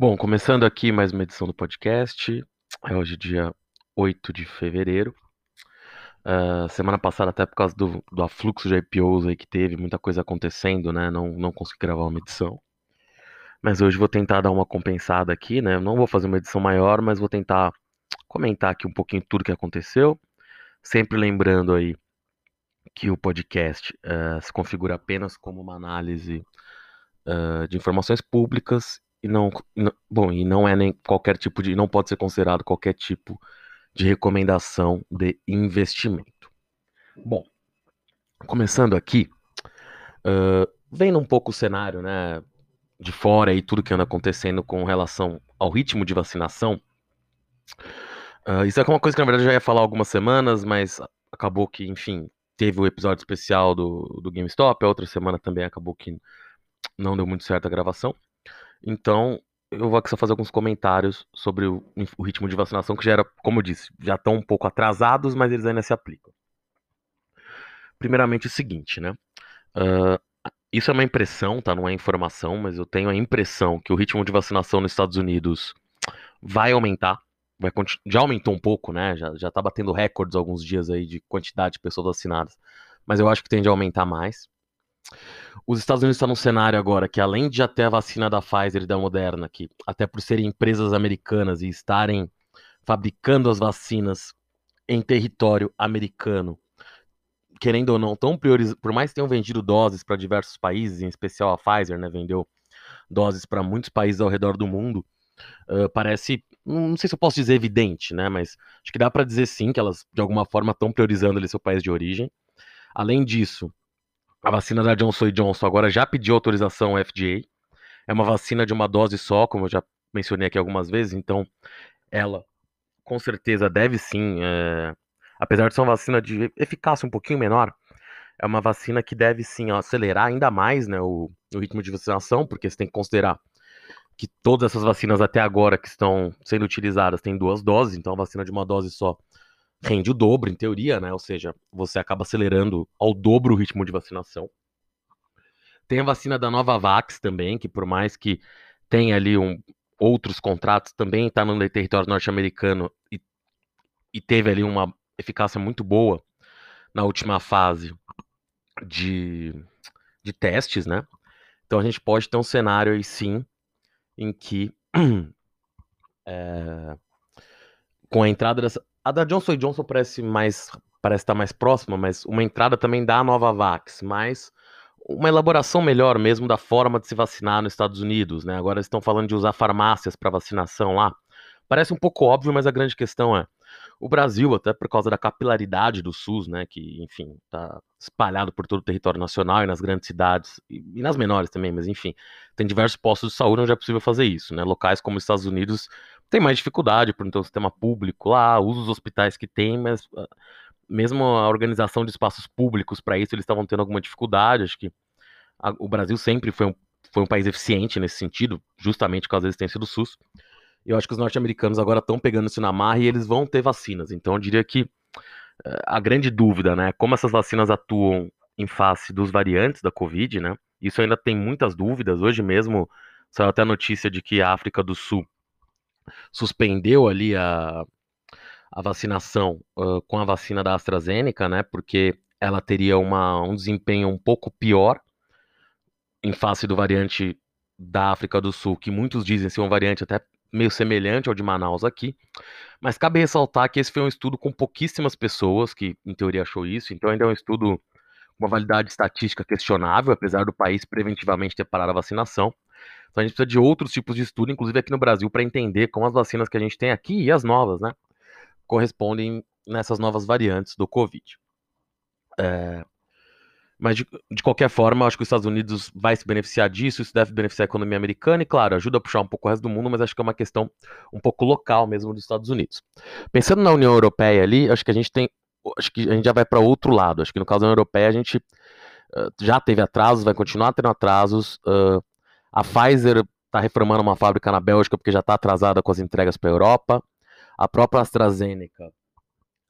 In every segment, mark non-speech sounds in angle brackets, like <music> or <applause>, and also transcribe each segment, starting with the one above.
Bom, começando aqui mais uma edição do podcast. É hoje dia 8 de fevereiro. Uh, semana passada, até por causa do, do afluxo de IPOs aí que teve, muita coisa acontecendo, né? Não, não consegui gravar uma edição. Mas hoje vou tentar dar uma compensada aqui, né? Não vou fazer uma edição maior, mas vou tentar comentar aqui um pouquinho tudo que aconteceu. Sempre lembrando aí que o podcast uh, se configura apenas como uma análise uh, de informações públicas e não, e não, bom, e não é nem qualquer tipo de, não pode ser considerado qualquer tipo de recomendação de investimento. Bom, começando aqui, uh, vendo um pouco o cenário, né, de fora e tudo que anda acontecendo com relação ao ritmo de vacinação. Uh, isso é uma coisa que na verdade eu já ia falar algumas semanas, mas acabou que, enfim, teve o episódio especial do, do GameStop, a outra semana também acabou que não deu muito certo a gravação. Então, eu vou aqui só fazer alguns comentários sobre o, o ritmo de vacinação, que já era, como eu disse, já estão um pouco atrasados, mas eles ainda se aplicam. Primeiramente, o seguinte, né? Uh, isso é uma impressão, tá? Não é informação, mas eu tenho a impressão que o ritmo de vacinação nos Estados Unidos vai aumentar. Vai, já aumentou um pouco, né? Já, já tá batendo recordes alguns dias aí de quantidade de pessoas vacinadas. Mas eu acho que tende a aumentar mais. Os Estados Unidos estão num cenário agora que, além de já ter a vacina da Pfizer e da Moderna, que até por serem empresas americanas e estarem fabricando as vacinas em território americano, querendo ou não, tão prioriz... por mais que tenham vendido doses para diversos países, em especial a Pfizer, né, vendeu doses para muitos países ao redor do mundo, uh, parece, não sei se eu posso dizer evidente, né, mas acho que dá para dizer sim que elas de alguma forma estão priorizando ali seu país de origem. Além disso, a vacina da Johnson Johnson agora já pediu autorização ao FDA. É uma vacina de uma dose só, como eu já mencionei aqui algumas vezes, então ela com certeza deve sim, é... apesar de ser uma vacina de eficácia um pouquinho menor, é uma vacina que deve sim acelerar ainda mais né, o, o ritmo de vacinação, porque você tem que considerar que todas essas vacinas até agora que estão sendo utilizadas têm duas doses, então a vacina de uma dose só rende o dobro, em teoria, né? Ou seja, você acaba acelerando ao dobro o ritmo de vacinação. Tem a vacina da Novavax também, que por mais que tenha ali um, outros contratos, também está no território norte-americano e, e teve ali uma eficácia muito boa na última fase de, de testes, né? Então a gente pode ter um cenário aí sim em que é, <clears throat> com a entrada dessa. A da Johnson Johnson parece mais parece estar mais próxima, mas uma entrada também da Novavax, mas uma elaboração melhor mesmo da forma de se vacinar nos Estados Unidos, né? Agora estão falando de usar farmácias para vacinação lá. Parece um pouco óbvio, mas a grande questão é o Brasil, até por causa da capilaridade do SUS, né, que, enfim, está espalhado por todo o território nacional e nas grandes cidades, e, nas menores também, mas enfim, tem diversos postos de saúde onde é possível fazer isso, né, locais como os Estados Unidos tem mais dificuldade por não ter um sistema público lá, usa os hospitais que tem, mas uh, mesmo a organização de espaços públicos para isso, eles estavam tendo alguma dificuldade, acho que a, o Brasil sempre foi um, foi um país eficiente nesse sentido, justamente causa da existência do SUS, eu acho que os norte-americanos agora estão pegando isso na marra e eles vão ter vacinas. Então eu diria que eh, a grande dúvida, né, como essas vacinas atuam em face dos variantes da Covid, né? Isso ainda tem muitas dúvidas. Hoje mesmo saiu até a notícia de que a África do Sul suspendeu ali a, a vacinação uh, com a vacina da AstraZeneca, né? Porque ela teria uma, um desempenho um pouco pior em face do variante da África do Sul, que muitos dizem ser um variante até meio semelhante ao de Manaus aqui, mas cabe ressaltar que esse foi um estudo com pouquíssimas pessoas que, em teoria, achou isso, então ainda é um estudo com uma validade estatística questionável, apesar do país preventivamente ter parado a vacinação. Então a gente precisa de outros tipos de estudo, inclusive aqui no Brasil, para entender como as vacinas que a gente tem aqui e as novas, né, correspondem nessas novas variantes do Covid. É, mas, de, de qualquer forma, acho que os Estados Unidos vai se beneficiar disso, isso deve beneficiar a economia americana e, claro, ajuda a puxar um pouco o resto do mundo, mas acho que é uma questão um pouco local mesmo dos Estados Unidos. Pensando na União Europeia ali, acho que a gente tem. Acho que a gente já vai para outro lado. Acho que no caso da União Europeia a gente uh, já teve atrasos, vai continuar tendo atrasos. Uh, a Pfizer está reformando uma fábrica na Bélgica porque já está atrasada com as entregas para a Europa. A própria AstraZeneca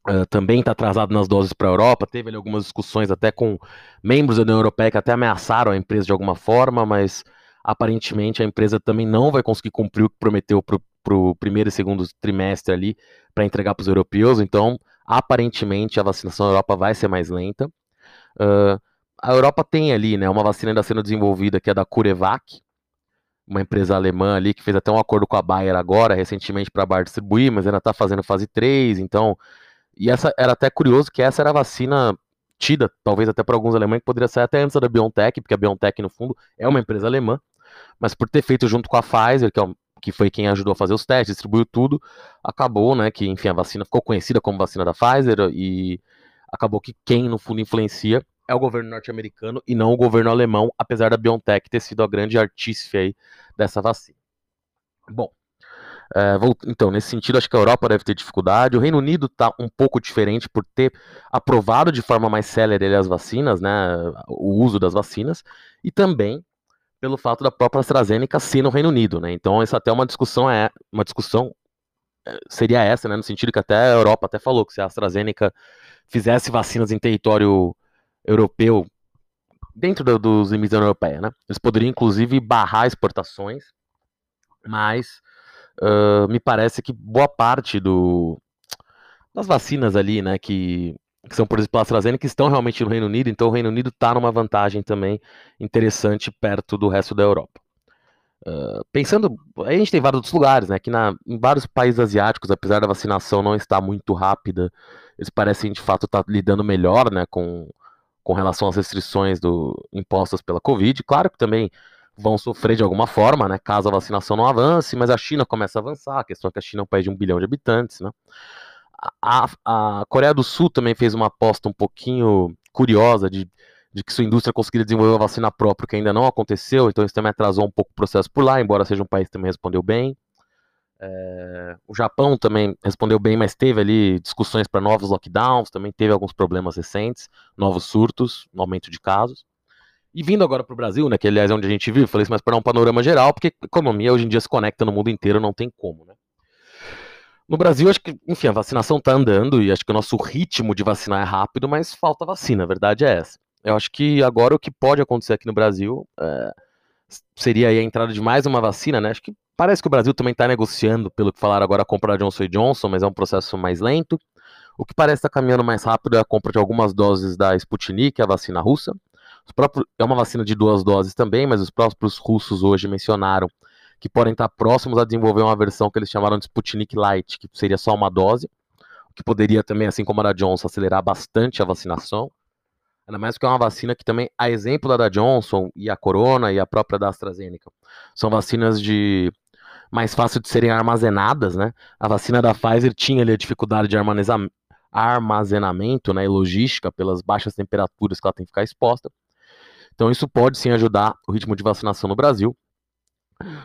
Uh, também está atrasado nas doses para a Europa. Teve ali, algumas discussões até com membros da União Europeia que até ameaçaram a empresa de alguma forma, mas Aparentemente, a empresa também não vai conseguir cumprir o que prometeu para o primeiro e segundo trimestre ali para entregar para os europeus. Então, aparentemente, a vacinação na Europa vai ser mais lenta. Uh, a Europa tem ali, né, uma vacina ainda sendo desenvolvida que é da CureVac, uma empresa alemã ali que fez até um acordo com a Bayer agora, recentemente, para a distribuir, mas ainda está fazendo fase 3, então. E essa era até curioso que essa era a vacina tida, talvez até por alguns alemães, que poderia sair até antes da BioNTech, porque a BioNTech, no fundo, é uma empresa alemã, mas por ter feito junto com a Pfizer, que, é, que foi quem ajudou a fazer os testes, distribuiu tudo, acabou, né, que, enfim, a vacina ficou conhecida como vacina da Pfizer, e acabou que quem, no fundo, influencia é o governo norte-americano e não o governo alemão, apesar da BioNTech ter sido a grande artífice aí dessa vacina. Bom, é, vou, então, nesse sentido, acho que a Europa deve ter dificuldade. O Reino Unido está um pouco diferente por ter aprovado de forma mais célere as vacinas, né, o uso das vacinas, e também pelo fato da própria AstraZeneca ser no Reino Unido. Né, então, essa até uma discussão é uma discussão é, seria essa, né, no sentido que até a Europa até falou que se a AstraZeneca fizesse vacinas em território europeu dentro do, dos limites da União Europeia, né? Eles poderiam, inclusive, barrar exportações, mas uh, me parece que boa parte do, das vacinas ali, né, que, que são, por exemplo, a AstraZeneca, que estão realmente no Reino Unido, então o Reino Unido está numa vantagem também interessante perto do resto da Europa. Uh, pensando, a gente tem vários outros lugares, né? Que na, em vários países asiáticos, apesar da vacinação não estar muito rápida, eles parecem de fato estar lidando melhor, né? Com, com relação às restrições do, impostas pela Covid. Claro que também vão sofrer de alguma forma, né, caso a vacinação não avance, mas a China começa a avançar, a questão é que a China é um país de um bilhão de habitantes, né. A, a Coreia do Sul também fez uma aposta um pouquinho curiosa de, de que sua indústria conseguiria desenvolver uma vacina própria, que ainda não aconteceu, então isso também atrasou um pouco o processo por lá, embora seja um país que também respondeu bem. É, o Japão também respondeu bem, mas teve ali discussões para novos lockdowns, também teve alguns problemas recentes, novos surtos, um aumento de casos. E vindo agora para o Brasil, né, que aliás é onde a gente vive, falei isso, mas para um panorama geral, porque economia hoje em dia se conecta no mundo inteiro, não tem como, né? No Brasil, acho que, enfim, a vacinação está andando e acho que o nosso ritmo de vacinar é rápido, mas falta vacina, a verdade é essa. Eu acho que agora o que pode acontecer aqui no Brasil é, seria a entrada de mais uma vacina, né? Acho que Parece que o Brasil também está negociando, pelo que falaram agora, a compra da Johnson Johnson, mas é um processo mais lento. O que parece estar tá caminhando mais rápido é a compra de algumas doses da Sputnik, a vacina russa. Próprios, é uma vacina de duas doses também, mas os próprios russos hoje mencionaram que podem estar próximos a desenvolver uma versão que eles chamaram de Sputnik Light, que seria só uma dose, que poderia também, assim como a da Johnson, acelerar bastante a vacinação. Ainda mais que é uma vacina que também, a exemplo da da Johnson e a Corona e a própria da AstraZeneca, são vacinas de mais fácil de serem armazenadas, né? A vacina da Pfizer tinha ali a dificuldade de armazenamento né, e logística pelas baixas temperaturas que ela tem que ficar exposta. Então isso pode sim ajudar o ritmo de vacinação no Brasil.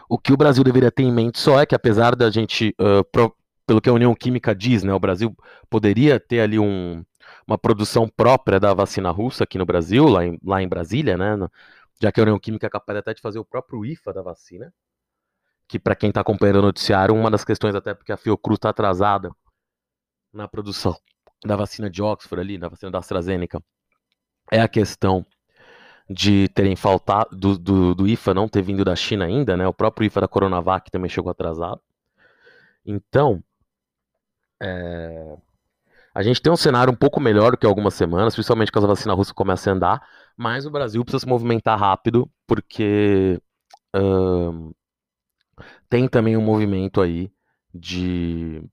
O que o Brasil deveria ter em mente só é que apesar da gente, uh, pro, pelo que a União Química diz, né, o Brasil poderia ter ali um, uma produção própria da vacina russa aqui no Brasil, lá em, lá em Brasília, né, já que a União Química é capaz até de fazer o próprio IFA da vacina que para quem está acompanhando o noticiário, uma das questões até porque a Fiocruz está atrasada na produção da vacina de Oxford ali, da vacina da AstraZeneca, é a questão de terem faltado, do, do, do, IFA não ter vindo da China ainda, né? O próprio IFA da Coronavac também chegou atrasado. Então, é, a gente tem um cenário um pouco melhor do que algumas semanas, principalmente quando a vacina russa começa a andar, mas o Brasil precisa se movimentar rápido, porque tem também um movimento aí de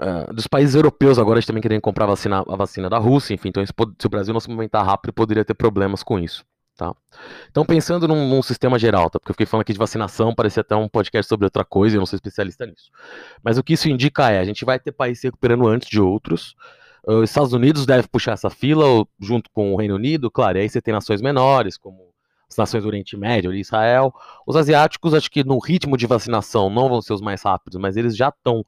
uh, dos países europeus agora também querem comprar a vacina, a vacina da Rússia, enfim, então se o Brasil não se movimentar rápido, poderia ter problemas com isso. Tá? Então, pensando num, num, sistema geral, tá? porque eu fiquei falando aqui de vacinação, parecia até um podcast sobre outra coisa, eu não sou especialista nisso. Mas o que isso indica é, a gente vai ter países se recuperando antes de outros, os Estados Unidos deve puxar essa fila, junto com o Reino Unido, claro, e aí você tem nações menores, como as nações do Oriente Médio, Israel. Os asiáticos, acho que no ritmo de vacinação não vão ser os mais rápidos, mas eles já estão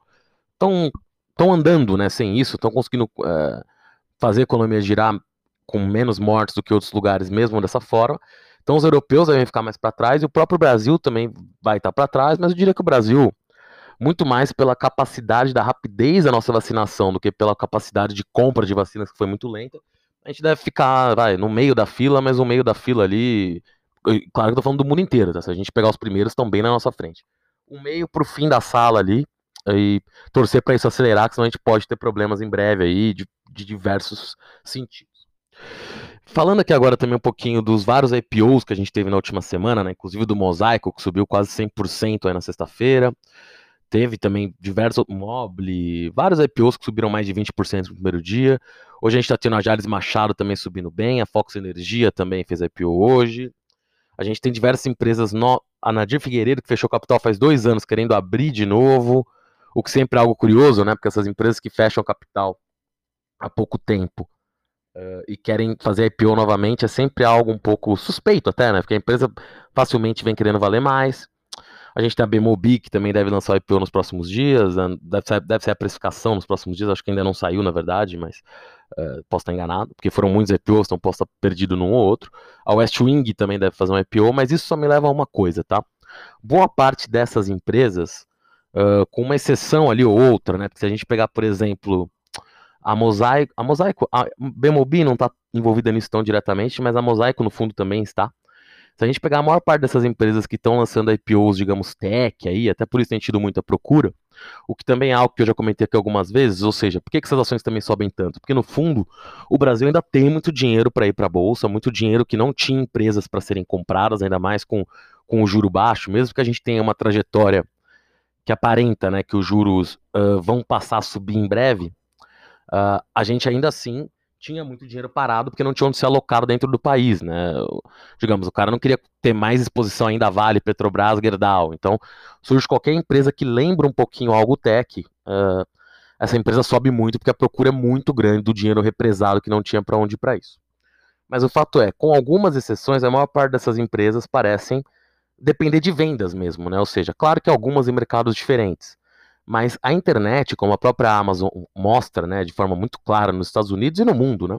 tão, tão andando, né? Sem isso, estão conseguindo é, fazer a economia girar com menos mortes do que outros lugares, mesmo dessa forma. Então os europeus devem ficar mais para trás e o próprio Brasil também vai estar tá para trás, mas eu diria que o Brasil, muito mais pela capacidade da rapidez da nossa vacinação do que pela capacidade de compra de vacinas que foi muito lenta, a gente deve ficar, vai, no meio da fila, mas no meio da fila ali, claro que eu tô falando do mundo inteiro, tá? Se a gente pegar os primeiros, estão bem na nossa frente. O meio pro fim da sala ali, e torcer para isso acelerar, que senão a gente pode ter problemas em breve aí, de, de diversos sentidos. Falando aqui agora também um pouquinho dos vários IPOs que a gente teve na última semana, né? Inclusive do Mosaico, que subiu quase 100% aí na sexta-feira. Teve também diversos Mobile, vários IPOs que subiram mais de 20% no primeiro dia. Hoje a gente está tendo a Jales Machado também subindo bem, a Fox Energia também fez IPO hoje. A gente tem diversas empresas, no... a Nadir Figueiredo, que fechou capital faz dois anos, querendo abrir de novo, o que sempre é algo curioso, né? Porque essas empresas que fecham capital há pouco tempo uh, e querem fazer IPO novamente é sempre algo um pouco suspeito até, né? Porque a empresa facilmente vem querendo valer mais. A gente tem a Bemobi, que também deve lançar o IPO nos próximos dias, né? deve, ser, deve ser a precificação nos próximos dias, acho que ainda não saiu, na verdade, mas uh, posso estar enganado, porque foram muitos IPOs, então posso estar perdido num ou outro. A Westwing também deve fazer um IPO, mas isso só me leva a uma coisa, tá? Boa parte dessas empresas, uh, com uma exceção ali ou outra, né? Porque se a gente pegar, por exemplo, a Mosaico, a Mosaico, a Bemobi não está envolvida nisso tão diretamente, mas a Mosaico no fundo também está. Se a gente pegar a maior parte dessas empresas que estão lançando IPOs, digamos, tech aí, até por isso tem tido muita procura, o que também é algo que eu já comentei aqui algumas vezes, ou seja, por que, que essas ações também sobem tanto? Porque no fundo, o Brasil ainda tem muito dinheiro para ir para a bolsa, muito dinheiro que não tinha empresas para serem compradas, ainda mais com, com o juro baixo, mesmo que a gente tenha uma trajetória que aparenta né, que os juros uh, vão passar a subir em breve, uh, a gente ainda assim tinha muito dinheiro parado porque não tinha onde ser alocado dentro do país, né? Digamos, o cara não queria ter mais exposição ainda a Vale, Petrobras, Gerdau. Então, surge qualquer empresa que lembra um pouquinho algo tech, uh, essa empresa sobe muito porque a procura é muito grande do dinheiro represado que não tinha para onde ir para isso. Mas o fato é, com algumas exceções, a maior parte dessas empresas parecem depender de vendas mesmo, né? Ou seja, claro que algumas em mercados diferentes. Mas a internet, como a própria Amazon mostra, né, de forma muito clara nos Estados Unidos e no mundo, né,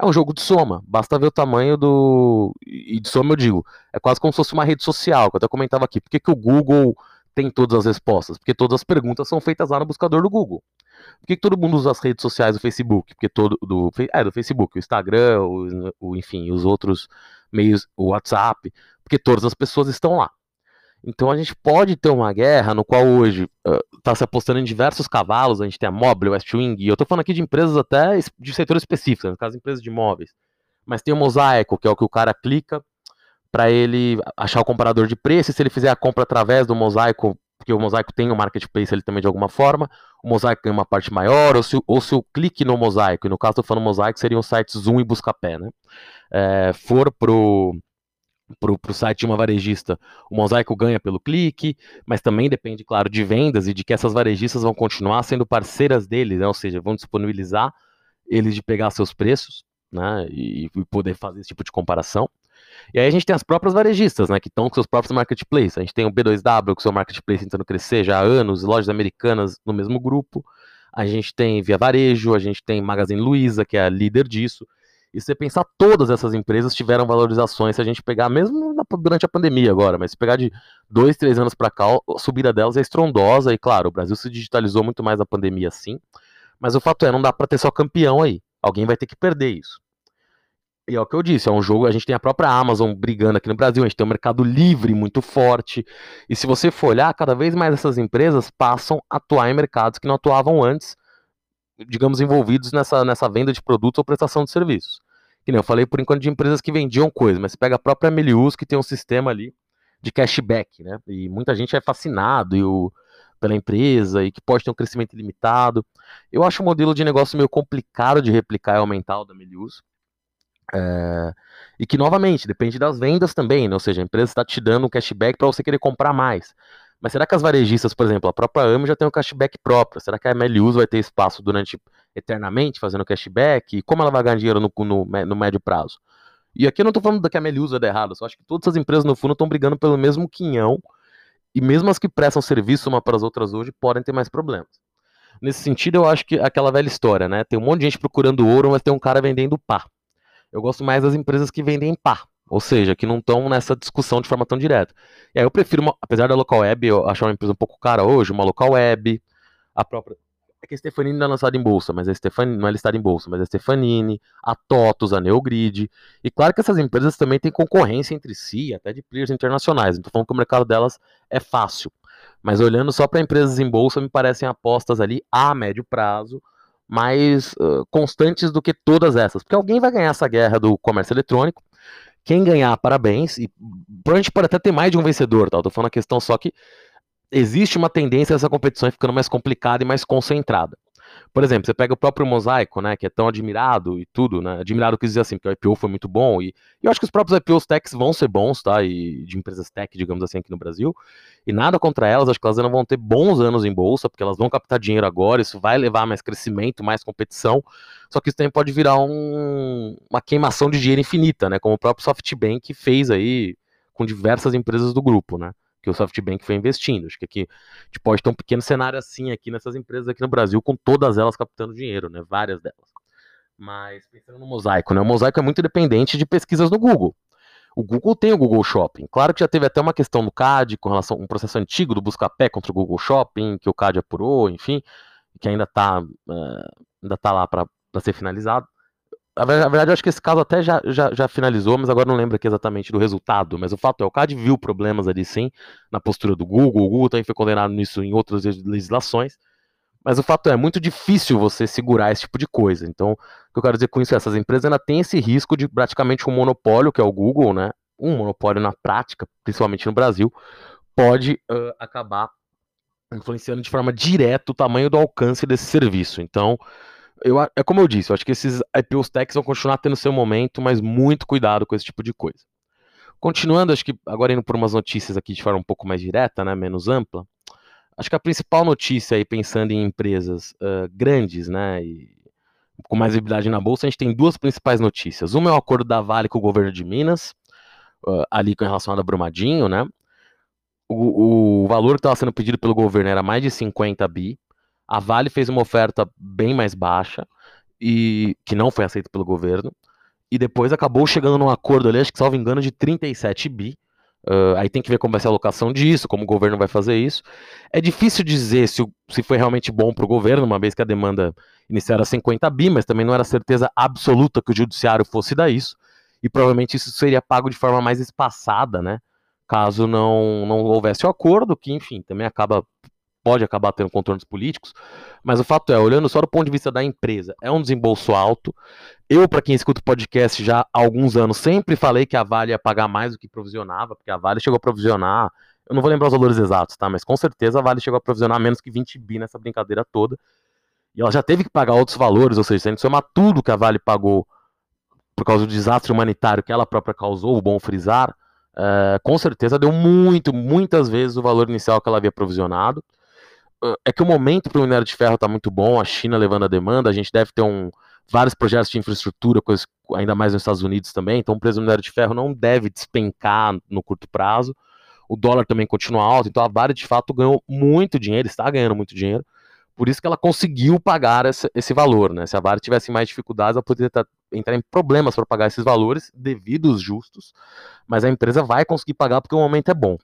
é um jogo de soma. Basta ver o tamanho do. E de soma eu digo, é quase como se fosse uma rede social, que eu até comentava aqui. Por que, que o Google tem todas as respostas? Porque todas as perguntas são feitas lá no buscador do Google. Por que, que todo mundo usa as redes sociais do Facebook? Porque todo. Do, é, do Facebook, o Instagram, o, o, enfim, os outros meios, o WhatsApp. Porque todas as pessoas estão lá. Então a gente pode ter uma guerra no qual hoje está uh, se apostando em diversos cavalos, a gente tem a Mobile, Westwing, e eu estou falando aqui de empresas até de setores específicos, no caso empresas de imóveis. Mas tem o Mosaico, que é o que o cara clica para ele achar o comparador de preço, e se ele fizer a compra através do Mosaico, porque o Mosaico tem o um marketplace ele também de alguma forma, o Mosaico ganha uma parte maior, ou se, ou se o clique no Mosaico, e no caso estou falando Mosaico, seriam sites Zoom e Buscapé, né? É, for pro para o site de uma varejista, o mosaico ganha pelo clique, mas também depende, claro, de vendas e de que essas varejistas vão continuar sendo parceiras deles, né? ou seja, vão disponibilizar eles de pegar seus preços né? e, e poder fazer esse tipo de comparação. E aí a gente tem as próprias varejistas, né, que estão com seus próprios marketplaces. A gente tem o B2W com seu marketplace tentando crescer já há anos, lojas americanas no mesmo grupo. A gente tem Via Varejo, a gente tem Magazine Luiza, que é a líder disso. E se você pensar, todas essas empresas tiveram valorizações, se a gente pegar, mesmo na, durante a pandemia agora, mas se pegar de dois, três anos para cá, a subida delas é estrondosa, e claro, o Brasil se digitalizou muito mais na pandemia, sim, mas o fato é, não dá para ter só campeão aí, alguém vai ter que perder isso. E é o que eu disse, é um jogo, a gente tem a própria Amazon brigando aqui no Brasil, a gente tem um mercado livre muito forte, e se você for olhar, cada vez mais essas empresas passam a atuar em mercados que não atuavam antes, digamos, envolvidos nessa, nessa venda de produtos ou prestação de serviços. Que nem eu falei por enquanto de empresas que vendiam coisas, mas pega a própria Melius que tem um sistema ali de cashback, né? E muita gente é fascinado e o, pela empresa e que pode ter um crescimento ilimitado. Eu acho o modelo de negócio meio complicado de replicar e aumentar o da Melius. É, e que, novamente, depende das vendas também, né? ou seja, a empresa está te dando um cashback para você querer comprar mais. Mas será que as varejistas, por exemplo, a própria AME já tem um cashback próprio? Será que a MLUs vai ter espaço durante eternamente fazendo cashback? E como ela vai ganhar dinheiro no, no, no médio prazo? E aqui eu não estou falando que a MLUs vai dar errado, eu só acho que todas as empresas no fundo estão brigando pelo mesmo quinhão e mesmo as que prestam serviço uma para as outras hoje podem ter mais problemas. Nesse sentido, eu acho que aquela velha história, né? Tem um monte de gente procurando ouro, mas tem um cara vendendo pá. Eu gosto mais das empresas que vendem pá. Ou seja, que não estão nessa discussão de forma tão direta. E aí eu prefiro, uma, apesar da local web, eu achar uma empresa um pouco cara hoje, uma local web, a própria, é que a Stefanini não é lançada em bolsa, mas a Stefanini não é listada em bolsa, mas a Stefanini, a TOTUS, a Neogrid. E claro que essas empresas também têm concorrência entre si, até de players internacionais. Tô falando que o mercado delas é fácil. Mas olhando só para empresas em bolsa, me parecem apostas ali a médio prazo mais uh, constantes do que todas essas. Porque alguém vai ganhar essa guerra do comércio eletrônico. Quem ganhar, parabéns. E provavelmente pode até ter mais de um vencedor, tá? Eu tô falando a questão só que existe uma tendência dessa competição ficando mais complicada e mais concentrada. Por exemplo, você pega o próprio Mosaico, né, que é tão admirado e tudo, né, admirado que dizer assim, porque o IPO foi muito bom, e, e, eu acho que os próprios IPOs techs vão ser bons, tá, e de empresas tech, digamos assim, aqui no Brasil, e nada contra elas, acho que elas ainda vão ter bons anos em bolsa, porque elas vão captar dinheiro agora, isso vai levar mais crescimento, mais competição, só que isso também pode virar um, uma queimação de dinheiro infinita, né, como o próprio SoftBank fez aí com diversas empresas do grupo, né que o SoftBank foi investindo. Acho que aqui a gente pode ter um pequeno cenário assim aqui nessas empresas aqui no Brasil, com todas elas captando dinheiro, né? Várias delas. Mas pensando no mosaico, né? O mosaico é muito dependente de pesquisas no Google. O Google tem o Google Shopping. Claro que já teve até uma questão no CAD com relação a um processo antigo do Buscapé contra o Google Shopping, que o CAD apurou, enfim, que ainda está uh, eh, ainda tá lá para ser finalizado. A verdade, eu acho que esse caso até já, já, já, finalizou, mas agora não lembro aqui exatamente do resultado. Mas o fato é, o CAD viu problemas ali sim, na postura do Google. O Google também foi condenado nisso em outras legislações. Mas o fato é, é muito difícil você segurar esse tipo de coisa. Então, o que eu quero dizer com isso é, essas empresas ainda têm esse risco de praticamente um monopólio, que é o Google, né? Um monopólio na prática, principalmente no Brasil, pode uh, acabar influenciando de forma direta o tamanho do alcance desse serviço. Então, eu, é como eu disse, eu acho que esses IPOs techs vão continuar tendo seu momento, mas muito cuidado com esse tipo de coisa. Continuando, acho que agora indo por umas notícias aqui de forma um pouco mais direta, né, menos ampla, acho que a principal notícia aí, pensando em empresas uh, grandes, né, e com mais visibilidade na bolsa, a gente tem duas principais notícias. Uma é o acordo da Vale com o governo de Minas, uh, ali com relação a Brumadinho, né, o, o valor que estava sendo pedido pelo governo era mais de 50 bi, a Vale fez uma oferta bem mais baixa e que não foi aceita pelo governo. E depois acabou chegando num acordo ali, acho que salvo engano, de 37 bi. Uh, aí tem que ver como vai ser a alocação disso, como o governo vai fazer isso. É difícil dizer se, se foi realmente bom para o governo, uma vez que a demanda inicial era 50 bi, mas também não era certeza absoluta que o judiciário fosse dar isso. E provavelmente isso seria pago de forma mais espaçada, né? Caso não, não houvesse o acordo, que enfim, também acaba pode acabar tendo contornos políticos, mas o fato é, olhando só do ponto de vista da empresa, é um desembolso alto. Eu, para quem escuta o podcast já há alguns anos, sempre falei que a Vale ia pagar mais do que provisionava, porque a Vale chegou a provisionar, eu não vou lembrar os valores exatos, tá? Mas com certeza a Vale chegou a provisionar menos que 20 bi nessa brincadeira toda. E ela já teve que pagar outros valores, ou seja, se a gente somar tudo que a Vale pagou por causa do desastre humanitário que ela própria causou, o bom frisar, é, com certeza deu muito, muitas vezes o valor inicial que ela havia provisionado é que o momento para o minério de ferro está muito bom, a China levando a demanda, a gente deve ter um, vários projetos de infraestrutura, coisas, ainda mais nos Estados Unidos também, então o preço do minério de ferro não deve despencar no curto prazo. O dólar também continua alto, então a Vale de fato ganhou muito dinheiro, está ganhando muito dinheiro, por isso que ela conseguiu pagar esse, esse valor. Né? Se a Vale tivesse mais dificuldades, ela poderia estar, entrar em problemas para pagar esses valores, devidos justos, mas a empresa vai conseguir pagar porque o momento é bom.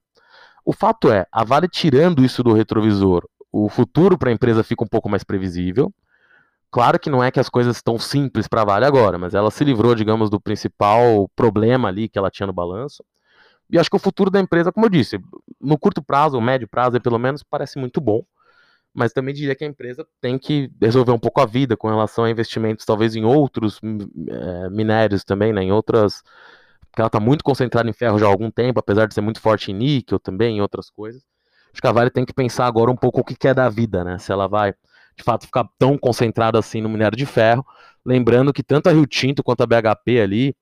O fato é, a Vale tirando isso do retrovisor, o futuro para a empresa fica um pouco mais previsível. Claro que não é que as coisas estão simples para Vale agora, mas ela se livrou, digamos, do principal problema ali que ela tinha no balanço. E acho que o futuro da empresa, como eu disse, no curto prazo, ou médio prazo, pelo menos, parece muito bom. Mas também diria que a empresa tem que resolver um pouco a vida com relação a investimentos, talvez em outros é, minérios também, né, em outras. Porque ela está muito concentrada em ferro já há algum tempo, apesar de ser muito forte em níquel também, em outras coisas acho que a Vale tem que pensar agora um pouco o que quer da vida, né? Se ela vai, de fato, ficar tão concentrada assim no minério de ferro. Lembrando que tanto a Rio Tinto quanto a BHP ali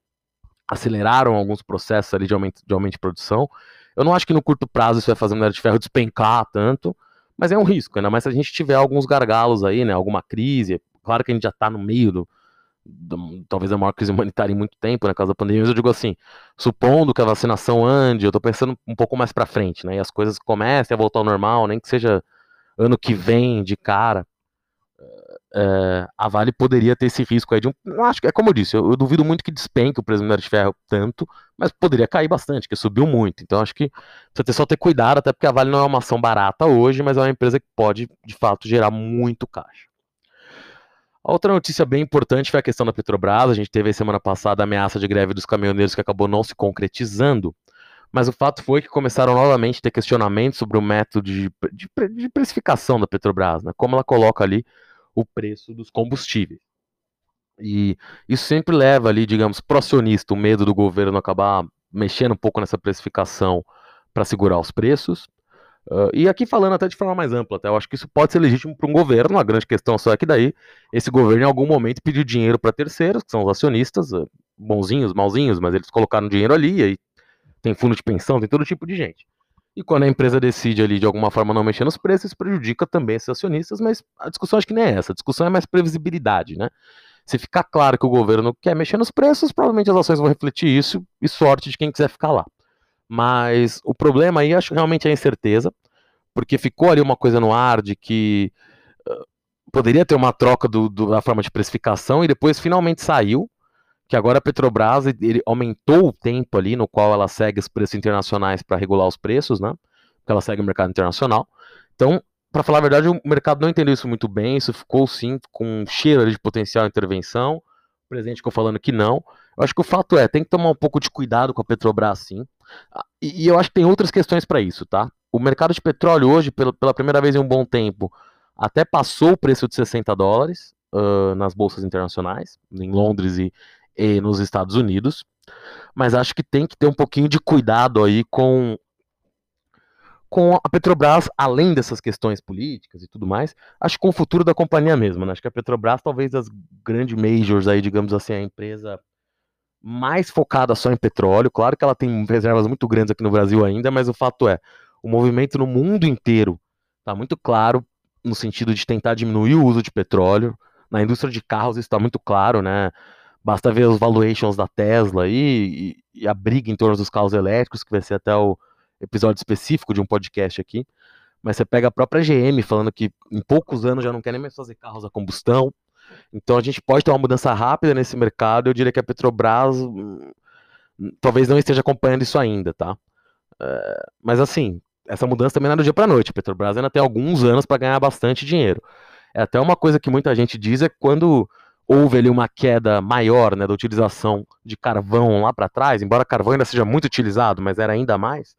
aceleraram alguns processos ali de aumento de, aumento de produção. Eu não acho que no curto prazo isso vai fazer o minério de ferro despencar tanto, mas é um risco, ainda mais se a gente tiver alguns gargalos aí, né? Alguma crise. Claro que a gente já está no meio do, talvez a maior crise humanitária em muito tempo, na né, causa da pandemia, mas eu digo assim, supondo que a vacinação ande, eu tô pensando um pouco mais para frente, né, e as coisas comecem a voltar ao normal, nem que seja ano que vem de cara, é, a Vale poderia ter esse risco aí de um, acho que é como eu disse, eu, eu duvido muito que despenque o preço do minério de ferro tanto, mas poderia cair bastante, que subiu muito, então acho que precisa ter, só ter cuidado, até porque a Vale não é uma ação barata hoje, mas é uma empresa que pode, de fato, gerar muito caixa. Outra notícia bem importante foi a questão da Petrobras. A gente teve semana passada a ameaça de greve dos caminhoneiros que acabou não se concretizando. Mas o fato foi que começaram novamente a ter questionamentos sobre o método de, de, de precificação da Petrobras, né? como ela coloca ali o preço dos combustíveis. E isso sempre leva ali, digamos, pro acionista, o medo do governo acabar mexendo um pouco nessa precificação para segurar os preços. Uh, e aqui falando até de forma mais ampla, até, eu acho que isso pode ser legítimo para um governo. A grande questão só é que daí esse governo em algum momento pediu dinheiro para terceiros, que são os acionistas, uh, bonzinhos, malzinhos, mas eles colocaram dinheiro ali, aí tem fundo de pensão, tem todo tipo de gente. E quando a empresa decide ali de alguma forma não mexer nos preços, prejudica também esses acionistas, mas a discussão acho que nem é essa, a discussão é mais previsibilidade, né? Se ficar claro que o governo quer mexer nos preços, provavelmente as ações vão refletir isso e sorte de quem quiser ficar lá. Mas o problema aí, acho realmente é a incerteza, porque ficou ali uma coisa no ar de que uh, poderia ter uma troca do, do, da forma de precificação e depois finalmente saiu que agora a Petrobras ele aumentou o tempo ali no qual ela segue os preços internacionais para regular os preços, né? Porque ela segue o mercado internacional. Então, para falar a verdade, o mercado não entendeu isso muito bem, isso ficou sim com um cheiro de potencial intervenção. O presidente ficou falando que não. Eu acho que o fato é, tem que tomar um pouco de cuidado com a Petrobras, sim. Ah, e, e eu acho que tem outras questões para isso, tá? O mercado de petróleo hoje, pela, pela primeira vez em um bom tempo, até passou o preço de 60 dólares uh, nas bolsas internacionais, em Londres e, e nos Estados Unidos. Mas acho que tem que ter um pouquinho de cuidado aí com com a Petrobras, além dessas questões políticas e tudo mais, acho que com o futuro da companhia mesmo, né? Acho que a Petrobras, talvez das grandes majors aí, digamos assim, a empresa mais focada só em petróleo. Claro que ela tem reservas muito grandes aqui no Brasil ainda, mas o fato é, o movimento no mundo inteiro está muito claro no sentido de tentar diminuir o uso de petróleo. Na indústria de carros isso está muito claro, né? Basta ver os valuations da Tesla aí, e, e a briga em torno dos carros elétricos, que vai ser até o episódio específico de um podcast aqui. Mas você pega a própria GM falando que em poucos anos já não quer nem mais fazer carros a combustão. Então a gente pode ter uma mudança rápida nesse mercado. Eu diria que a Petrobras hum, talvez não esteja acompanhando isso ainda, tá? É, mas assim, essa mudança também não é do dia para noite. A Petrobras ainda tem alguns anos para ganhar bastante dinheiro. É até uma coisa que muita gente diz é quando houve ali uma queda maior né, da utilização de carvão lá para trás, embora carvão ainda seja muito utilizado, mas era ainda mais.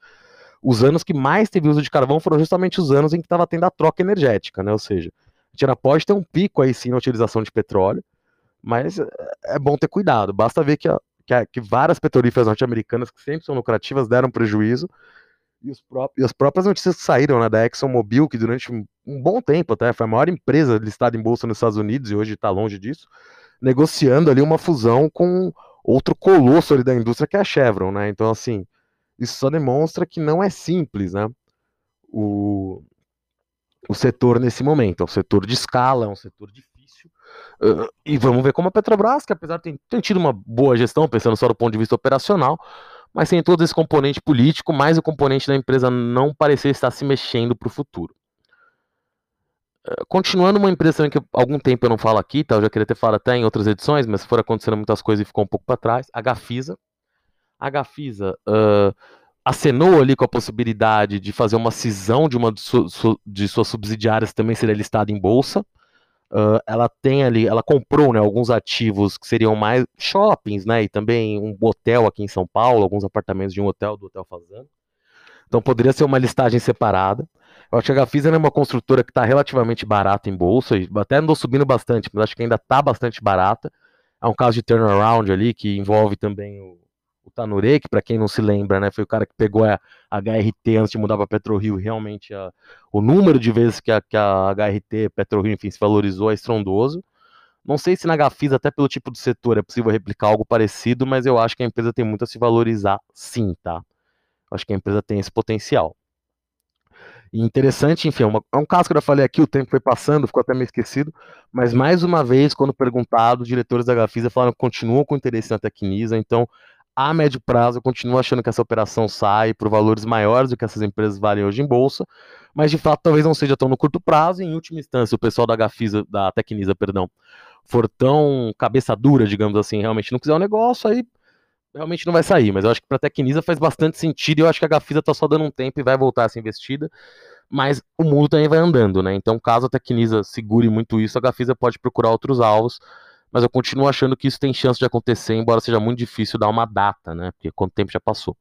Os anos que mais teve uso de carvão foram justamente os anos em que estava tendo a troca energética, né? Ou seja, gente pode ter um pico aí sim na utilização de petróleo, mas é, é bom ter cuidado. Basta ver que, a, que, a, que várias petrolíferas norte-americanas, que sempre são lucrativas, deram prejuízo, e, os e, as próprias notícias que saíram né, da ExxonMobil, que durante um, um, bom tempo até foi a maior empresa listada em bolsa nos Estados Unidos e hoje está longe disso, negociando ali uma fusão com outro colosso ali da indústria que é a Chevron, né? Então, assim, isso só demonstra que não é simples, né? O, o setor nesse momento. É um setor de escala, é um setor difícil. Uh, e vamos ver como a Petrobras, que apesar de ter, ter tido uma boa gestão, pensando só do ponto de vista operacional, mas sem todo esse componente político, mais o componente da empresa não parecer estar se mexendo para o futuro. Continuando uma empresa que algum tempo eu não falo aqui, tá? eu já queria ter falado até em outras edições, mas foram acontecendo muitas coisas e ficou um pouco para trás, a Gafisa. A Gafisa uh, acenou ali com a possibilidade de fazer uma cisão de uma de, su, su, de suas subsidiárias também seria listada em bolsa. Uh, ela tem ali, ela comprou né, alguns ativos que seriam mais shoppings, né? E também um hotel aqui em São Paulo, alguns apartamentos de um hotel do Hotel Fazenda. Então poderia ser uma listagem separada. Eu acho que a Gafisa é uma construtora que está relativamente barata em bolsa, até andou subindo bastante, mas acho que ainda está bastante barata. É um caso de turnaround ali que envolve também o, o Tanure, que para quem não se lembra, né, foi o cara que pegou a, HRT antes de mudar para PetroRio, realmente a, o número de vezes que a, que a HRT, PetroRio, enfim, se valorizou é estrondoso. Não sei se na Gafisa, até pelo tipo de setor, é possível replicar algo parecido, mas eu acho que a empresa tem muito a se valorizar sim, tá? Eu acho que a empresa tem esse potencial. E interessante, enfim, é, uma, é um caso que eu já falei aqui, o tempo foi passando, ficou até meio esquecido, mas mais uma vez, quando perguntado, diretores da Gafisa falaram que continuam com interesse na Tecnisa, então a médio prazo, eu continuo achando que essa operação sai por valores maiores do que essas empresas valem hoje em bolsa, mas de fato talvez não seja tão no curto prazo. Em última instância, o pessoal da Gafisa, da Tecnisa, perdão, for tão cabeça dura, digamos assim, realmente não quiser o um negócio, aí realmente não vai sair. Mas eu acho que para a Tecnisa faz bastante sentido e eu acho que a Gafisa está só dando um tempo e vai voltar a ser investida. mas o mundo também vai andando, né? Então, caso a Tecnisa segure muito isso, a Gafisa pode procurar outros alvos, mas eu continuo achando que isso tem chance de acontecer, embora seja muito difícil dar uma data, né? Porque quanto tempo já passou.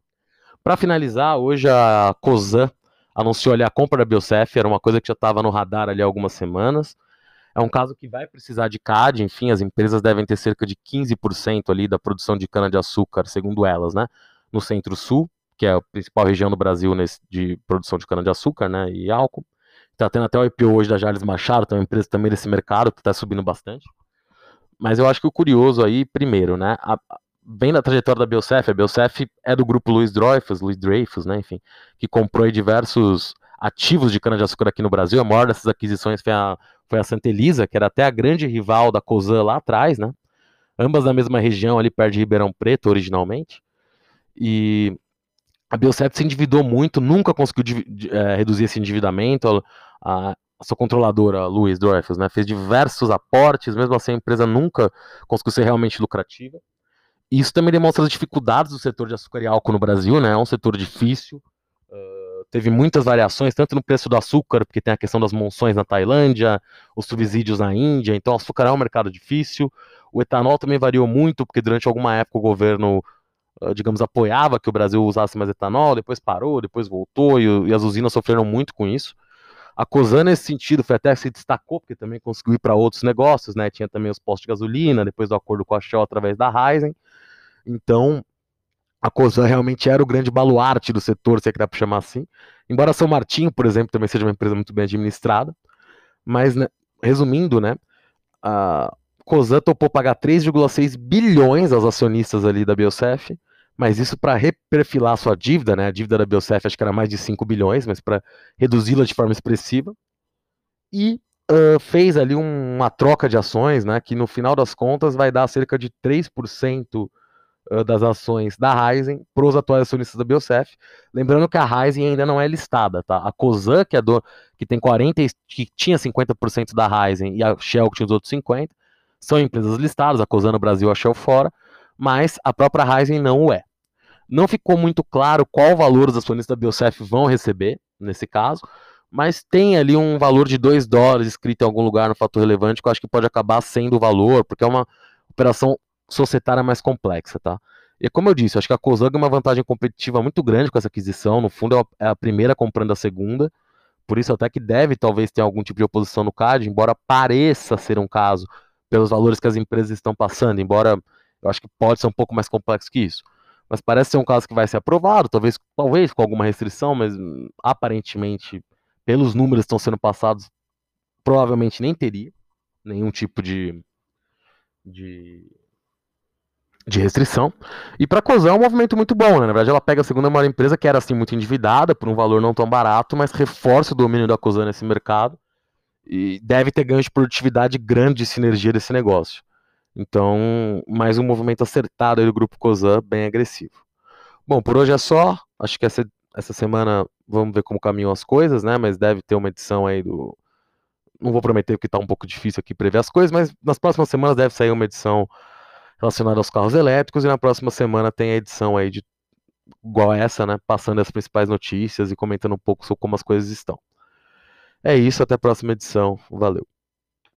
Para finalizar, hoje a Cosan anunciou ali a compra da Biocef, era uma coisa que já estava no radar ali há algumas semanas. É um caso que vai precisar de CAD, enfim, as empresas devem ter cerca de 15% ali da produção de cana-de-açúcar, segundo elas, né? No Centro-Sul, que é a principal região do Brasil nesse, de produção de cana-de-açúcar, né? E álcool. Está tendo até o IPO hoje da Jales Machado, é uma empresa também desse mercado, que está subindo bastante. Mas eu acho que o curioso aí, primeiro, né? A, vem da trajetória da Biocef, a Biocef é do grupo Luiz Dreyfus, Luiz Dreyfus, né? Enfim, que comprou diversos ativos de cana-de-açúcar aqui no Brasil. A maior dessas aquisições foi a, foi a Santa Elisa, que era até a grande rival da Cosan lá atrás, né? Ambas na mesma região, ali perto de Ribeirão Preto, originalmente. E a Biocep se endividou muito, nunca conseguiu é, reduzir esse endividamento. A, a sua controladora, Luiz Dreyfus, né, fez diversos aportes, mesmo assim a empresa nunca conseguiu ser realmente lucrativa. Isso também demonstra as dificuldades do setor de açúcar e álcool no Brasil, né? É um setor difícil, teve muitas variações, tanto no preço do açúcar, porque tem a questão das monções na Tailândia, os subsídios na Índia, então o açúcar é um mercado difícil. O etanol também variou muito, porque durante alguma época o governo, ah, digamos, apoiava que o Brasil usasse mais etanol, depois parou, depois voltou, e, e as usinas sofreram muito com isso. A Cosan, nesse sentido, foi até que se destacou, porque também conseguiu ir para outros negócios, né? Tinha também os postos de gasolina, depois do acordo com a Shell através da Ryzen. Então, a COSAN realmente era o grande baluarte do setor, se é que dá para chamar assim. Embora São Martinho, por exemplo, também seja uma empresa muito bem administrada. Mas, né, resumindo, né, a COSAN topou pagar 3,6 bilhões aos acionistas ali da Biocef, mas isso para reperfilar sua dívida, né, a dívida da Biocef acho que era mais de 5 bilhões, mas para reduzi-la de forma expressiva. E uh, fez ali um, uma troca de ações, né, que no final das contas vai dar cerca de 3% das ações da Ryzen para os atuais acionistas da Biocef. Lembrando que a Ryzen ainda não é listada, tá? A Cosan, que, é do, que tem 40, que tinha 50% da Ryzen, e a Shell, que tinha os outros 50%, são empresas listadas, a Cosan no Brasil, a Shell fora, mas a própria Ryzen não o é. Não ficou muito claro qual valor os acionistas da Biocef vão receber, nesse caso, mas tem ali um valor de 2 dólares escrito em algum lugar no fator relevante, que eu acho que pode acabar sendo o valor, porque é uma operação societária mais complexa, tá? E como eu disse, acho que a Kozang é uma vantagem competitiva muito grande com essa aquisição. No fundo, é a primeira comprando a segunda. Por isso, até que deve talvez ter algum tipo de oposição no CAD, embora pareça ser um caso pelos valores que as empresas estão passando. Embora eu acho que pode ser um pouco mais complexo que isso. Mas parece ser um caso que vai ser aprovado, talvez, talvez com alguma restrição, mas aparentemente, pelos números que estão sendo passados, provavelmente nem teria nenhum tipo de, de de restrição. E para a COSAN é um movimento muito bom, né? Na verdade, ela pega a segunda maior empresa, que era assim muito endividada, por um valor não tão barato, mas reforça o domínio da COSAN nesse mercado e deve ter ganho de produtividade grande de sinergia desse negócio. Então, mais um movimento acertado do grupo COSAN, bem agressivo. Bom, por hoje é só. Acho que essa, essa semana vamos ver como caminham as coisas, né? Mas deve ter uma edição aí do. Não vou prometer porque está um pouco difícil aqui prever as coisas, mas nas próximas semanas deve sair uma edição relacionado aos carros elétricos e na próxima semana tem a edição aí de igual essa, né, passando as principais notícias e comentando um pouco sobre como as coisas estão. É isso, até a próxima edição. Valeu.